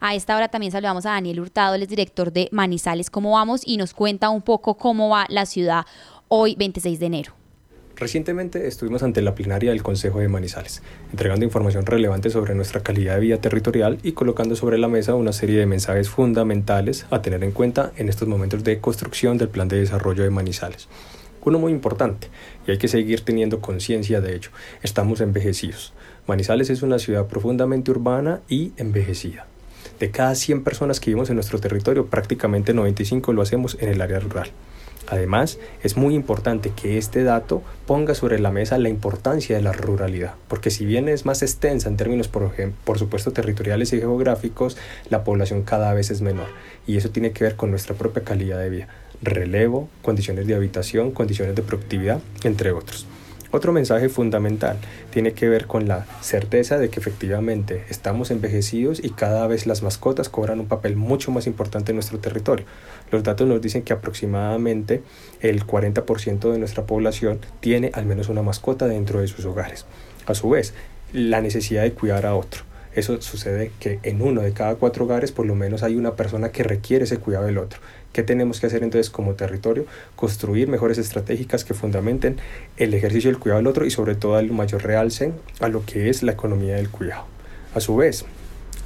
A esta hora también saludamos a Daniel Hurtado, el director de Manizales. ¿Cómo vamos? Y nos cuenta un poco cómo va la ciudad hoy, 26 de enero. Recientemente estuvimos ante la plenaria del Consejo de Manizales, entregando información relevante sobre nuestra calidad de vida territorial y colocando sobre la mesa una serie de mensajes fundamentales a tener en cuenta en estos momentos de construcción del plan de desarrollo de Manizales. Uno muy importante, y hay que seguir teniendo conciencia de ello, estamos envejecidos. Manizales es una ciudad profundamente urbana y envejecida. De cada 100 personas que vivimos en nuestro territorio, prácticamente 95 lo hacemos en el área rural. Además, es muy importante que este dato ponga sobre la mesa la importancia de la ruralidad, porque si bien es más extensa en términos, por, por supuesto, territoriales y geográficos, la población cada vez es menor, y eso tiene que ver con nuestra propia calidad de vida, relevo, condiciones de habitación, condiciones de productividad, entre otros. Otro mensaje fundamental tiene que ver con la certeza de que efectivamente estamos envejecidos y cada vez las mascotas cobran un papel mucho más importante en nuestro territorio. Los datos nos dicen que aproximadamente el 40% de nuestra población tiene al menos una mascota dentro de sus hogares. A su vez, la necesidad de cuidar a otro. Eso sucede que en uno de cada cuatro hogares por lo menos hay una persona que requiere ese cuidado del otro. ¿Qué tenemos que hacer entonces como territorio? Construir mejores estratégicas que fundamenten el ejercicio del cuidado del otro y sobre todo al mayor realce a lo que es la economía del cuidado. A su vez,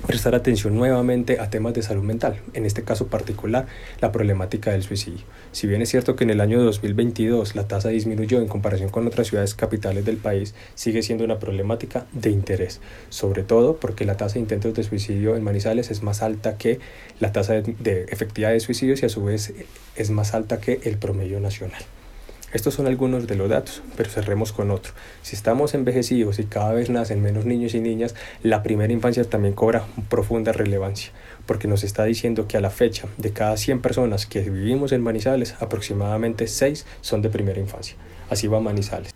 prestar atención nuevamente a temas de salud mental, en este caso particular la problemática del suicidio. Si bien es cierto que en el año 2022 la tasa disminuyó en comparación con otras ciudades capitales del país, sigue siendo una problemática de interés, sobre todo porque la tasa de intentos de suicidio en Manizales es más alta que la tasa de, de efectividad de suicidios y a su vez es más alta que el promedio nacional. Estos son algunos de los datos, pero cerremos con otro. Si estamos envejecidos y cada vez nacen menos niños y niñas, la primera infancia también cobra profunda relevancia, porque nos está diciendo que a la fecha de cada 100 personas que vivimos en Manizales, aproximadamente 6 son de primera infancia. Así va Manizales.